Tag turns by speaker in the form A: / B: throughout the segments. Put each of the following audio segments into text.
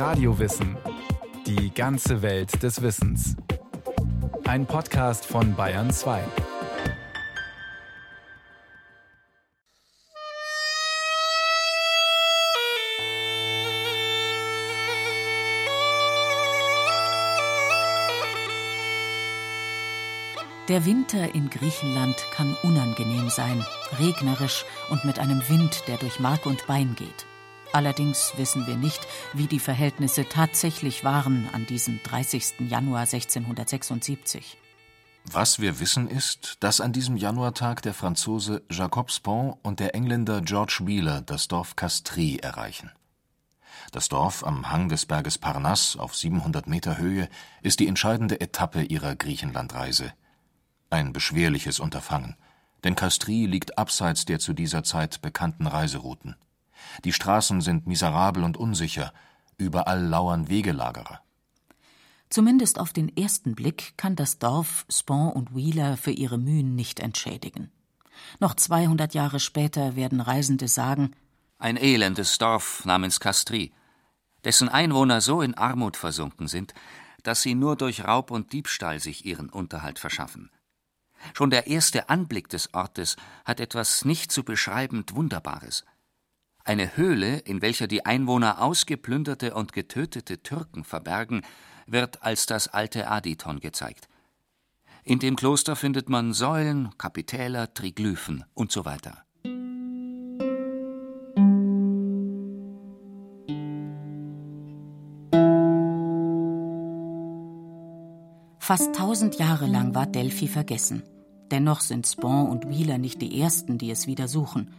A: Radiowissen. Die ganze Welt des Wissens. Ein Podcast von Bayern 2.
B: Der Winter in Griechenland kann unangenehm sein, regnerisch und mit einem Wind, der durch Mark und Bein geht. Allerdings wissen wir nicht, wie die Verhältnisse tatsächlich waren an diesem 30. Januar 1676.
C: Was wir wissen ist, dass an diesem Januartag der Franzose Jacob Spon und der Engländer George Wheeler das Dorf Castries erreichen. Das Dorf am Hang des Berges Parnasse auf 700 Meter Höhe ist die entscheidende Etappe ihrer Griechenlandreise. Ein beschwerliches Unterfangen, denn Castries liegt abseits der zu dieser Zeit bekannten Reiserouten. Die Straßen sind miserabel und unsicher, überall lauern Wegelagerer.
B: Zumindest auf den ersten Blick kann das Dorf Spon und Wheeler für ihre Mühen nicht entschädigen. Noch 200 Jahre später werden Reisende sagen:
D: Ein elendes Dorf namens Castries, dessen Einwohner so in Armut versunken sind, dass sie nur durch Raub und Diebstahl sich ihren Unterhalt verschaffen. Schon der erste Anblick des Ortes hat etwas nicht zu beschreibend Wunderbares. Eine Höhle, in welcher die Einwohner ausgeplünderte und getötete Türken verbergen, wird als das alte Aditon gezeigt. In dem Kloster findet man Säulen, Kapitäler, Triglyphen und so weiter.
B: Fast tausend Jahre lang war Delphi vergessen. Dennoch sind Spon und Wheeler nicht die ersten, die es wieder suchen.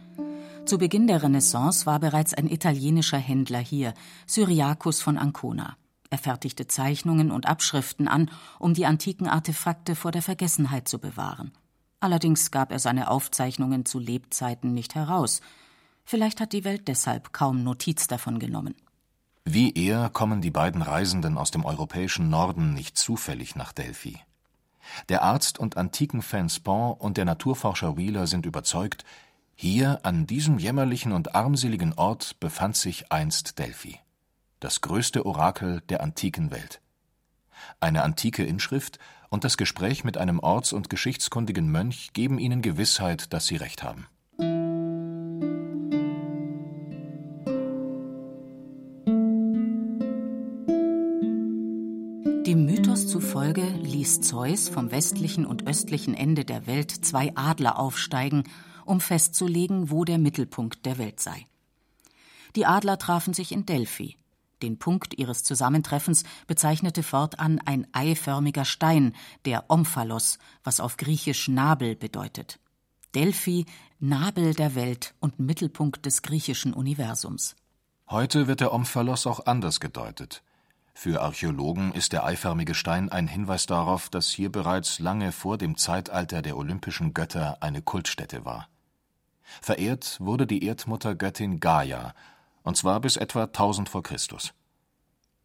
B: Zu Beginn der Renaissance war bereits ein italienischer Händler hier, Syriacus von Ancona. Er fertigte Zeichnungen und Abschriften an, um die antiken Artefakte vor der Vergessenheit zu bewahren. Allerdings gab er seine Aufzeichnungen zu Lebzeiten nicht heraus. Vielleicht hat die Welt deshalb kaum Notiz davon genommen.
C: Wie er kommen die beiden Reisenden aus dem europäischen Norden nicht zufällig nach Delphi. Der Arzt und Antikenfan Spon und der Naturforscher Wheeler sind überzeugt, hier an diesem jämmerlichen und armseligen Ort befand sich einst Delphi, das größte Orakel der antiken Welt. Eine antike Inschrift und das Gespräch mit einem orts- und geschichtskundigen Mönch geben ihnen Gewissheit, dass sie recht haben.
B: Dem Mythos zufolge ließ Zeus vom westlichen und östlichen Ende der Welt zwei Adler aufsteigen, um festzulegen, wo der Mittelpunkt der Welt sei. Die Adler trafen sich in Delphi. Den Punkt ihres Zusammentreffens bezeichnete fortan ein eiförmiger Stein, der Omphalos, was auf Griechisch Nabel bedeutet. Delphi, Nabel der Welt und Mittelpunkt des griechischen Universums.
C: Heute wird der Omphalos auch anders gedeutet. Für Archäologen ist der eiförmige Stein ein Hinweis darauf, dass hier bereits lange vor dem Zeitalter der olympischen Götter eine Kultstätte war. Verehrt wurde die Erdmuttergöttin Gaia, und zwar bis etwa 1000 vor Christus.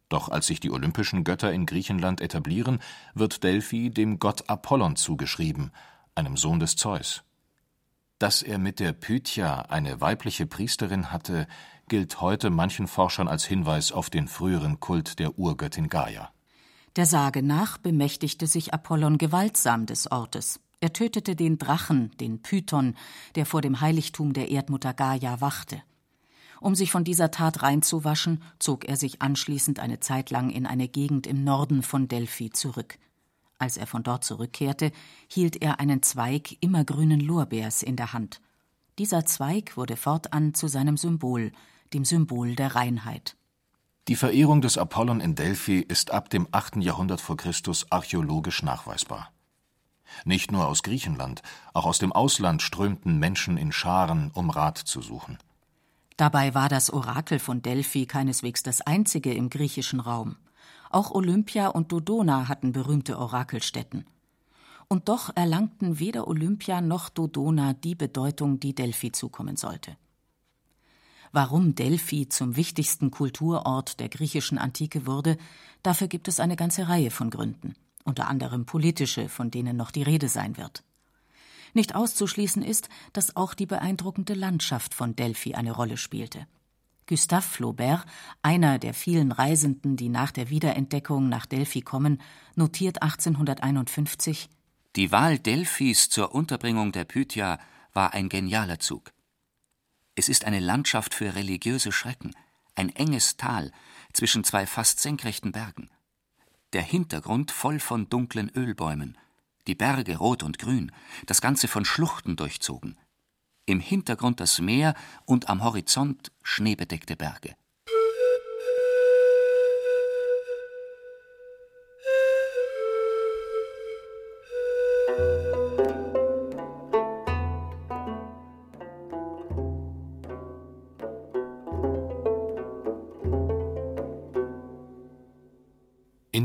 C: Doch als sich die olympischen Götter in Griechenland etablieren, wird Delphi dem Gott Apollon zugeschrieben, einem Sohn des Zeus. Dass er mit der Pythia eine weibliche Priesterin hatte, gilt heute manchen Forschern als Hinweis auf den früheren Kult der Urgöttin Gaia.
B: Der Sage nach bemächtigte sich Apollon gewaltsam des Ortes. Er tötete den Drachen, den Python, der vor dem Heiligtum der Erdmutter Gaia wachte. Um sich von dieser Tat reinzuwaschen, zog er sich anschließend eine Zeit lang in eine Gegend im Norden von Delphi zurück. Als er von dort zurückkehrte, hielt er einen Zweig immergrünen Lorbeers in der Hand. Dieser Zweig wurde fortan zu seinem Symbol, dem Symbol der Reinheit.
C: Die Verehrung des Apollon in Delphi ist ab dem 8. Jahrhundert vor Christus archäologisch nachweisbar. Nicht nur aus Griechenland, auch aus dem Ausland strömten Menschen in Scharen, um Rat zu suchen.
B: Dabei war das Orakel von Delphi keineswegs das einzige im griechischen Raum. Auch Olympia und Dodona hatten berühmte Orakelstätten. Und doch erlangten weder Olympia noch Dodona die Bedeutung, die Delphi zukommen sollte. Warum Delphi zum wichtigsten Kulturort der griechischen Antike wurde, dafür gibt es eine ganze Reihe von Gründen, unter anderem politische, von denen noch die Rede sein wird. Nicht auszuschließen ist, dass auch die beeindruckende Landschaft von Delphi eine Rolle spielte. Gustave Flaubert, einer der vielen Reisenden, die nach der Wiederentdeckung nach Delphi kommen, notiert 1851
D: Die Wahl Delphis zur Unterbringung der Pythia war ein genialer Zug. Es ist eine Landschaft für religiöse Schrecken, ein enges Tal zwischen zwei fast senkrechten Bergen. Der Hintergrund voll von dunklen Ölbäumen, die Berge rot und grün, das Ganze von Schluchten durchzogen. Im Hintergrund das Meer und am Horizont schneebedeckte Berge.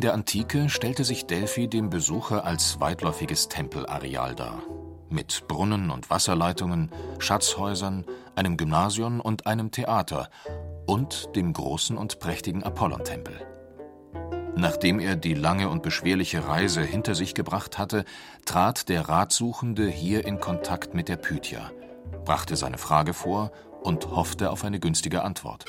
C: Der Antike stellte sich Delphi dem Besucher als weitläufiges Tempelareal dar. Mit Brunnen und Wasserleitungen, Schatzhäusern, einem Gymnasium und einem Theater und dem großen und prächtigen Apollontempel. Nachdem er die lange und beschwerliche Reise hinter sich gebracht hatte, trat der Ratsuchende hier in Kontakt mit der Pythia, brachte seine Frage vor und hoffte auf eine günstige Antwort.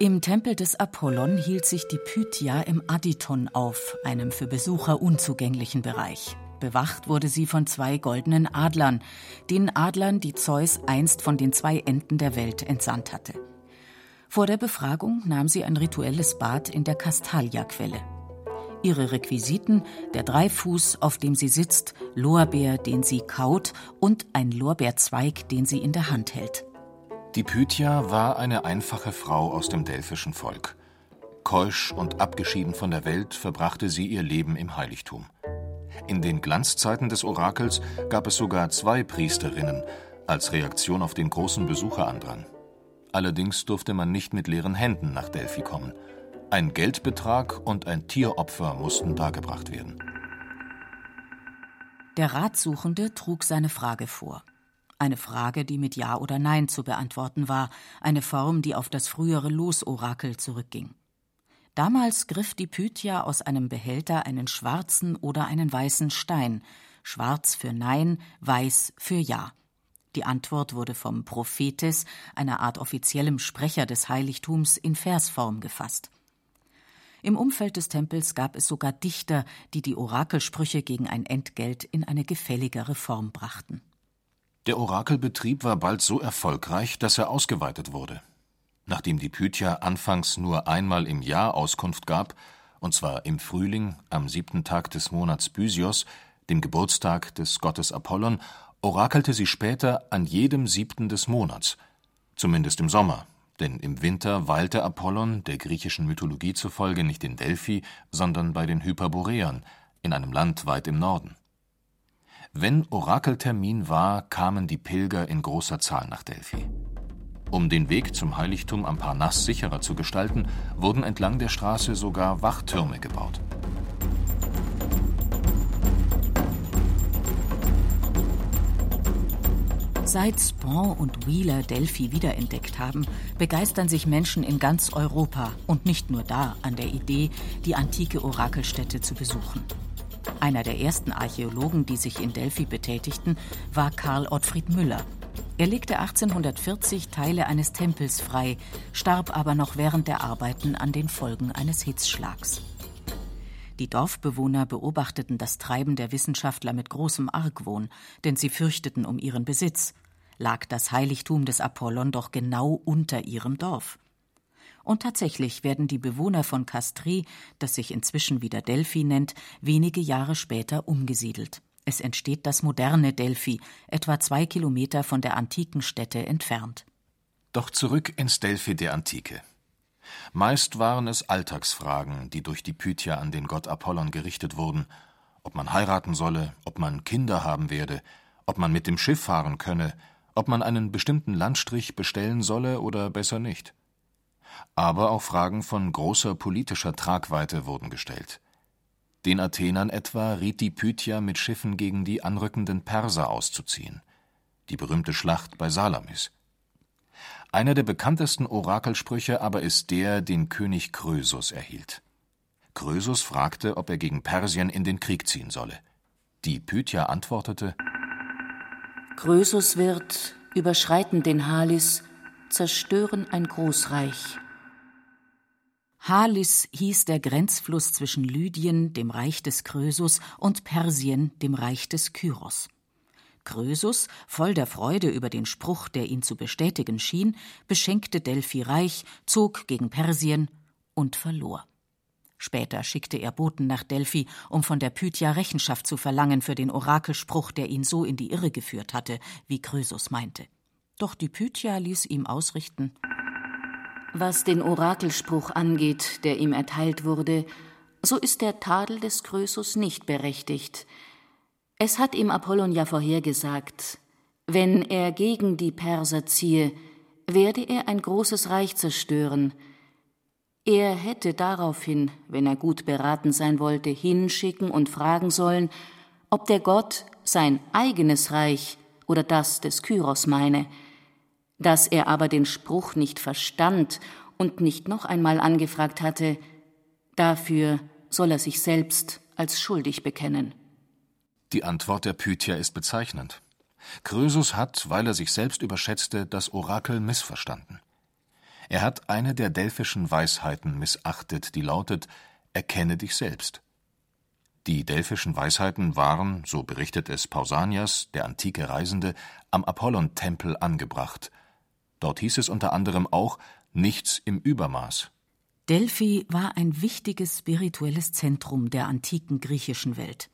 B: Im Tempel des Apollon hielt sich die Pythia im Aditon auf, einem für Besucher unzugänglichen Bereich. Bewacht wurde sie von zwei goldenen Adlern, den Adlern, die Zeus einst von den zwei Enden der Welt entsandt hatte. Vor der Befragung nahm sie ein rituelles Bad in der Castalia-Quelle. Ihre Requisiten, der Dreifuß, auf dem sie sitzt, Lorbeer, den sie kaut und ein Lorbeerzweig, den sie in der Hand hält.
C: Die Pythia war eine einfache Frau aus dem delphischen Volk. Keusch und abgeschieden von der Welt verbrachte sie ihr Leben im Heiligtum. In den Glanzzeiten des Orakels gab es sogar zwei Priesterinnen als Reaktion auf den großen Besucherandrang. Allerdings durfte man nicht mit leeren Händen nach Delphi kommen. Ein Geldbetrag und ein Tieropfer mussten dargebracht werden.
B: Der Ratsuchende trug seine Frage vor. Eine Frage, die mit Ja oder Nein zu beantworten war, eine Form, die auf das frühere Losorakel zurückging. Damals griff die Pythia aus einem Behälter einen schwarzen oder einen weißen Stein, schwarz für Nein, weiß für Ja. Die Antwort wurde vom Prophetes, einer Art offiziellem Sprecher des Heiligtums, in Versform gefasst. Im Umfeld des Tempels gab es sogar Dichter, die die Orakelsprüche gegen ein Entgelt in eine gefälligere Form brachten.
C: Der Orakelbetrieb war bald so erfolgreich, dass er ausgeweitet wurde. Nachdem die Pythia anfangs nur einmal im Jahr Auskunft gab, und zwar im Frühling am siebten Tag des Monats Bysios, dem Geburtstag des Gottes Apollon, orakelte sie später an jedem siebten des Monats, zumindest im Sommer, denn im Winter weilte Apollon der griechischen Mythologie zufolge nicht in Delphi, sondern bei den Hyperboreern, in einem Land weit im Norden. Wenn Orakeltermin war, kamen die Pilger in großer Zahl nach Delphi. Um den Weg zum Heiligtum am Parnass sicherer zu gestalten, wurden entlang der Straße sogar Wachtürme gebaut.
B: Seit Spawn und Wheeler Delphi wiederentdeckt haben, begeistern sich Menschen in ganz Europa und nicht nur da an der Idee, die antike Orakelstätte zu besuchen. Einer der ersten Archäologen, die sich in Delphi betätigten, war Karl Ottfried Müller. Er legte 1840 Teile eines Tempels frei, starb aber noch während der Arbeiten an den Folgen eines Hitzschlags. Die Dorfbewohner beobachteten das Treiben der Wissenschaftler mit großem Argwohn, denn sie fürchteten um ihren Besitz. Lag das Heiligtum des Apollon doch genau unter ihrem Dorf. Und tatsächlich werden die Bewohner von Castries, das sich inzwischen wieder Delphi nennt, wenige Jahre später umgesiedelt. Es entsteht das moderne Delphi, etwa zwei Kilometer von der antiken Stätte entfernt.
C: Doch zurück ins Delphi der Antike. Meist waren es Alltagsfragen, die durch die Pythia an den Gott Apollon gerichtet wurden, ob man heiraten solle, ob man Kinder haben werde, ob man mit dem Schiff fahren könne, ob man einen bestimmten Landstrich bestellen solle oder besser nicht. Aber auch Fragen von großer politischer Tragweite wurden gestellt. Den Athenern etwa riet die Pythia mit Schiffen gegen die anrückenden Perser auszuziehen. Die berühmte Schlacht bei Salamis. Einer der bekanntesten Orakelsprüche aber ist der, den König Krösus erhielt. Krösus fragte, ob er gegen Persien in den Krieg ziehen solle. Die Pythia antwortete:
B: Krösus wird, überschreiten den Halis, zerstören ein Großreich. Halis hieß der Grenzfluss zwischen Lydien, dem Reich des Krösus, und Persien, dem Reich des Kyros. Krösus, voll der Freude über den Spruch, der ihn zu bestätigen schien, beschenkte Delphi reich, zog gegen Persien und verlor. Später schickte er Boten nach Delphi, um von der Pythia Rechenschaft zu verlangen für den Orakelspruch, der ihn so in die Irre geführt hatte, wie Krösus meinte. Doch die Pythia ließ ihm ausrichten Was den Orakelspruch angeht, der ihm erteilt wurde, so ist der Tadel des Krösus nicht berechtigt. Es hat ihm Apollon ja vorhergesagt, wenn er gegen die Perser ziehe, werde er ein großes Reich zerstören, er hätte daraufhin, wenn er gut beraten sein wollte, hinschicken und fragen sollen, ob der Gott sein eigenes Reich oder das des Kyros meine. Dass er aber den Spruch nicht verstand und nicht noch einmal angefragt hatte, dafür soll er sich selbst als schuldig bekennen.
C: Die Antwort der Pythia ist bezeichnend. Krösus hat, weil er sich selbst überschätzte, das Orakel missverstanden. Er hat eine der delphischen Weisheiten missachtet, die lautet Erkenne dich selbst. Die delphischen Weisheiten waren, so berichtet es Pausanias, der antike Reisende, am Apollon-Tempel angebracht. Dort hieß es unter anderem auch nichts im Übermaß.
B: Delphi war ein wichtiges spirituelles Zentrum der antiken griechischen Welt.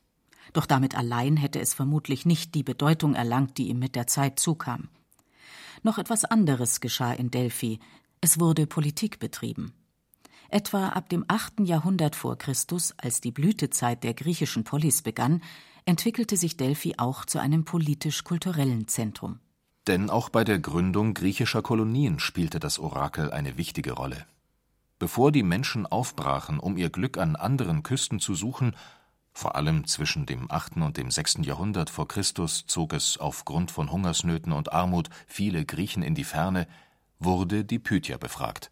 B: Doch damit allein hätte es vermutlich nicht die Bedeutung erlangt, die ihm mit der Zeit zukam. Noch etwas anderes geschah in Delphi, es wurde Politik betrieben. Etwa ab dem 8. Jahrhundert vor Christus, als die Blütezeit der griechischen Polis begann, entwickelte sich Delphi auch zu einem politisch-kulturellen Zentrum.
C: Denn auch bei der Gründung griechischer Kolonien spielte das Orakel eine wichtige Rolle. Bevor die Menschen aufbrachen, um ihr Glück an anderen Küsten zu suchen, vor allem zwischen dem 8. und dem 6. Jahrhundert vor Christus zog es aufgrund von Hungersnöten und Armut viele Griechen in die Ferne, wurde die Pythia befragt.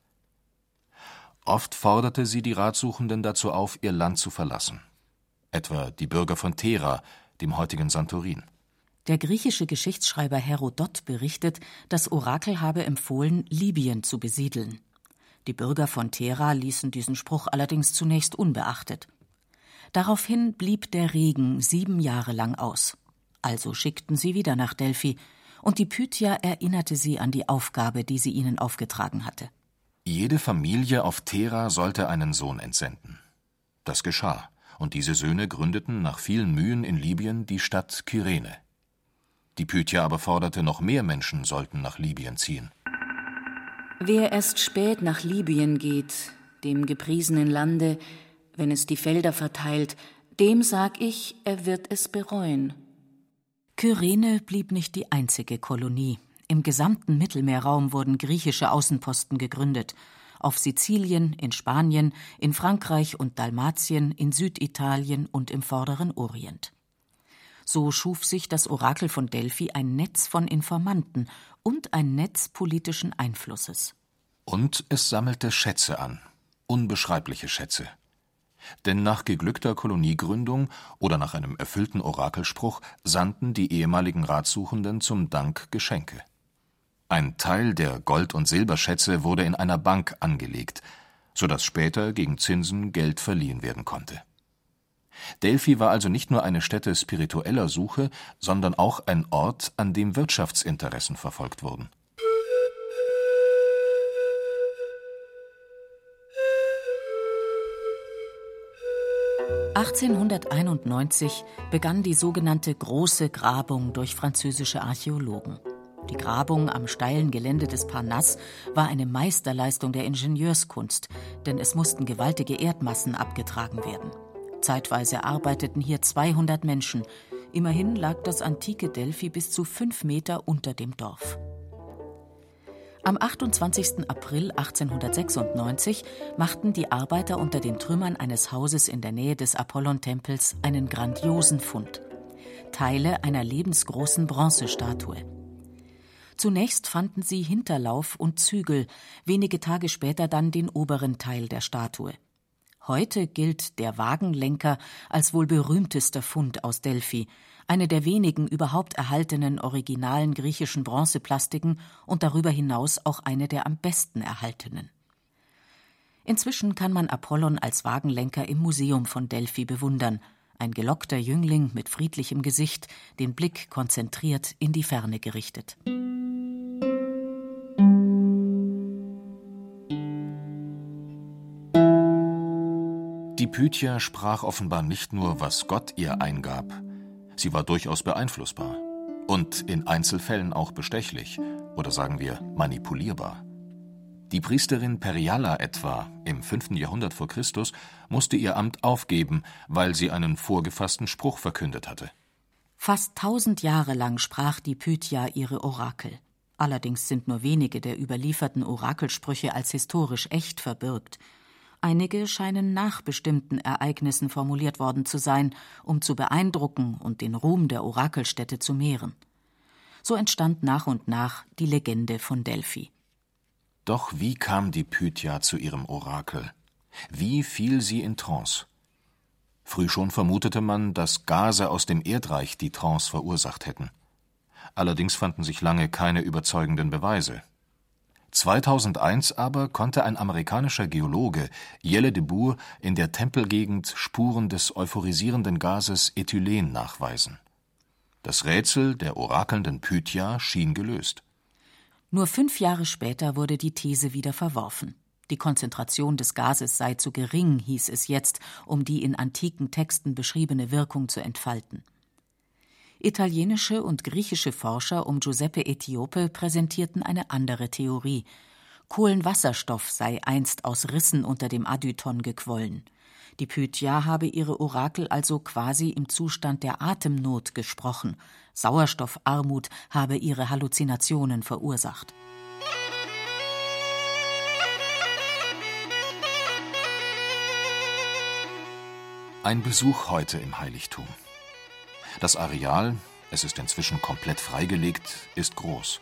C: Oft forderte sie die Ratsuchenden dazu auf, ihr Land zu verlassen. Etwa die Bürger von Thera, dem heutigen Santorin.
B: Der griechische Geschichtsschreiber Herodot berichtet, das Orakel habe empfohlen, Libyen zu besiedeln. Die Bürger von Thera ließen diesen Spruch allerdings zunächst unbeachtet. Daraufhin blieb der Regen sieben Jahre lang aus. Also schickten sie wieder nach Delphi, und die Pythia erinnerte sie an die Aufgabe, die sie ihnen aufgetragen hatte.
C: Jede Familie auf Thera sollte einen Sohn entsenden. Das geschah, und diese Söhne gründeten nach vielen Mühen in Libyen die Stadt Kyrene. Die Pythia aber forderte, noch mehr Menschen sollten nach Libyen ziehen.
B: Wer erst spät nach Libyen geht, dem gepriesenen Lande, wenn es die Felder verteilt, dem sag ich, er wird es bereuen. Kyrene blieb nicht die einzige Kolonie. Im gesamten Mittelmeerraum wurden griechische Außenposten gegründet. Auf Sizilien, in Spanien, in Frankreich und Dalmatien, in Süditalien und im vorderen Orient. So schuf sich das Orakel von Delphi ein Netz von Informanten und ein Netz politischen Einflusses.
C: Und es sammelte Schätze an, unbeschreibliche Schätze. Denn nach geglückter Koloniegründung oder nach einem erfüllten Orakelspruch sandten die ehemaligen Ratsuchenden zum Dank Geschenke. Ein Teil der Gold- und Silberschätze wurde in einer Bank angelegt, so dass später gegen Zinsen Geld verliehen werden konnte. Delphi war also nicht nur eine Stätte spiritueller Suche, sondern auch ein Ort, an dem Wirtschaftsinteressen verfolgt wurden
B: 1891 begann die sogenannte Große Grabung durch französische Archäologen. Die Grabung am steilen Gelände des Parnasse war eine Meisterleistung der Ingenieurskunst, denn es mussten gewaltige Erdmassen abgetragen werden. Zeitweise arbeiteten hier 200 Menschen. Immerhin lag das antike Delphi bis zu fünf Meter unter dem Dorf. Am 28. April 1896 machten die Arbeiter unter den Trümmern eines Hauses in der Nähe des Apollontempels einen grandiosen Fund. Teile einer lebensgroßen Bronzestatue. Zunächst fanden sie Hinterlauf und Zügel, wenige Tage später dann den oberen Teil der Statue. Heute gilt der Wagenlenker als wohl berühmtester Fund aus Delphi, eine der wenigen überhaupt erhaltenen originalen griechischen Bronzeplastiken und darüber hinaus auch eine der am besten erhaltenen. Inzwischen kann man Apollon als Wagenlenker im Museum von Delphi bewundern, ein gelockter Jüngling mit friedlichem Gesicht, den Blick konzentriert in die Ferne gerichtet.
C: Pythia sprach offenbar nicht nur, was Gott ihr eingab, sie war durchaus beeinflussbar und in Einzelfällen auch bestechlich oder sagen wir manipulierbar. Die Priesterin Perialla etwa im 5. Jahrhundert vor Christus musste ihr Amt aufgeben, weil sie einen vorgefassten Spruch verkündet hatte.
B: Fast tausend Jahre lang sprach die Pythia ihre Orakel. Allerdings sind nur wenige der überlieferten Orakelsprüche als historisch echt verbürgt. Einige scheinen nach bestimmten Ereignissen formuliert worden zu sein, um zu beeindrucken und den Ruhm der Orakelstätte zu mehren. So entstand nach und nach die Legende von Delphi.
C: Doch wie kam die Pythia zu ihrem Orakel? Wie fiel sie in Trance? Früh schon vermutete man, dass Gase aus dem Erdreich die Trance verursacht hätten. Allerdings fanden sich lange keine überzeugenden Beweise. 2001 aber konnte ein amerikanischer Geologe, Jelle de Boer, in der Tempelgegend Spuren des euphorisierenden Gases Ethylen nachweisen. Das Rätsel der orakelnden Pythia schien gelöst.
B: Nur fünf Jahre später wurde die These wieder verworfen. Die Konzentration des Gases sei zu gering, hieß es jetzt, um die in antiken Texten beschriebene Wirkung zu entfalten. Italienische und griechische Forscher um Giuseppe Etiope präsentierten eine andere Theorie. Kohlenwasserstoff sei einst aus Rissen unter dem Adyton gequollen. Die Pythia habe ihre Orakel also quasi im Zustand der Atemnot gesprochen. Sauerstoffarmut habe ihre Halluzinationen verursacht.
C: Ein Besuch heute im Heiligtum. Das Areal, es ist inzwischen komplett freigelegt, ist groß.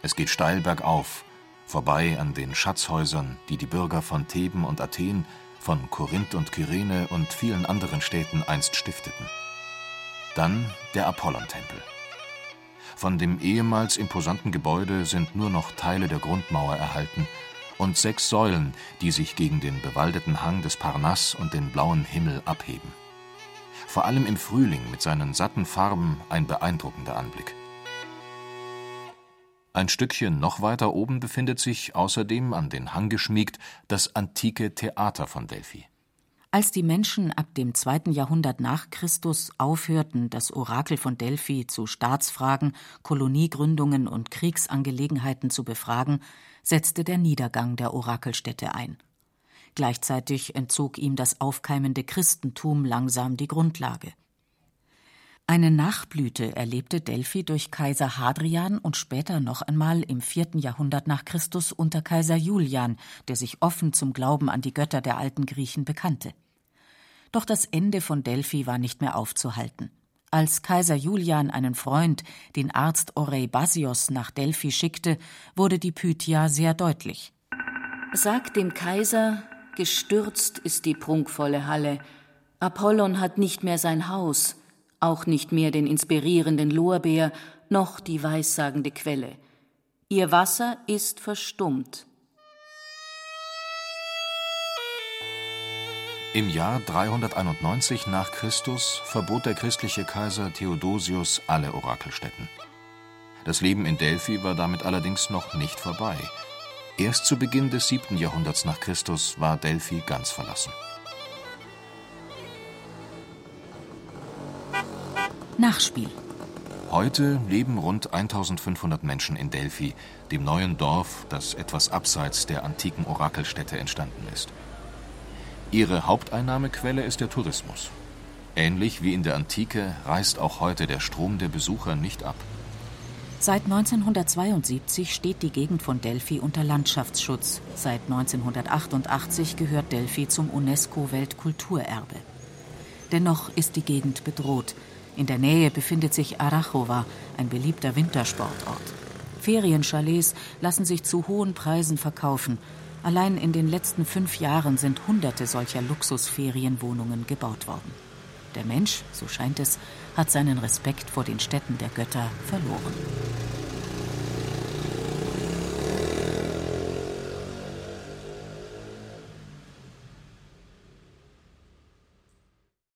C: Es geht steil bergauf, vorbei an den Schatzhäusern, die die Bürger von Theben und Athen, von Korinth und Kyrene und vielen anderen Städten einst stifteten. Dann der Apollontempel. Von dem ehemals imposanten Gebäude sind nur noch Teile der Grundmauer erhalten und sechs Säulen, die sich gegen den bewaldeten Hang des Parnass und den blauen Himmel abheben vor allem im Frühling mit seinen satten Farben ein beeindruckender Anblick. Ein Stückchen noch weiter oben befindet sich außerdem an den Hang geschmiegt das antike Theater von Delphi.
B: Als die Menschen ab dem zweiten Jahrhundert nach Christus aufhörten, das Orakel von Delphi zu Staatsfragen, Koloniegründungen und Kriegsangelegenheiten zu befragen, setzte der Niedergang der Orakelstätte ein. Gleichzeitig entzog ihm das aufkeimende Christentum langsam die Grundlage. Eine Nachblüte erlebte Delphi durch Kaiser Hadrian und später noch einmal im vierten Jahrhundert nach Christus unter Kaiser Julian, der sich offen zum Glauben an die Götter der alten Griechen bekannte. Doch das Ende von Delphi war nicht mehr aufzuhalten. Als Kaiser Julian einen Freund, den Arzt Oreibasios, nach Delphi schickte, wurde die Pythia sehr deutlich.
E: Sag dem Kaiser, Gestürzt ist die prunkvolle Halle. Apollon hat nicht mehr sein Haus, auch nicht mehr den inspirierenden Lorbeer, noch die weissagende Quelle. Ihr Wasser ist verstummt.
C: Im Jahr 391 nach Christus verbot der christliche Kaiser Theodosius alle Orakelstätten. Das Leben in Delphi war damit allerdings noch nicht vorbei. Erst zu Beginn des 7. Jahrhunderts nach Christus war Delphi ganz verlassen.
B: Nachspiel.
C: Heute leben rund 1500 Menschen in Delphi, dem neuen Dorf, das etwas abseits der antiken Orakelstätte entstanden ist. Ihre Haupteinnahmequelle ist der Tourismus. Ähnlich wie in der Antike reißt auch heute der Strom der Besucher nicht ab.
B: Seit 1972 steht die Gegend von Delphi unter Landschaftsschutz. Seit 1988 gehört Delphi zum UNESCO-Weltkulturerbe. Dennoch ist die Gegend bedroht. In der Nähe befindet sich Arachova, ein beliebter Wintersportort. Ferienchalets lassen sich zu hohen Preisen verkaufen. Allein in den letzten fünf Jahren sind Hunderte solcher Luxusferienwohnungen gebaut worden. Der Mensch, so scheint es, hat seinen Respekt vor den Städten der Götter verloren.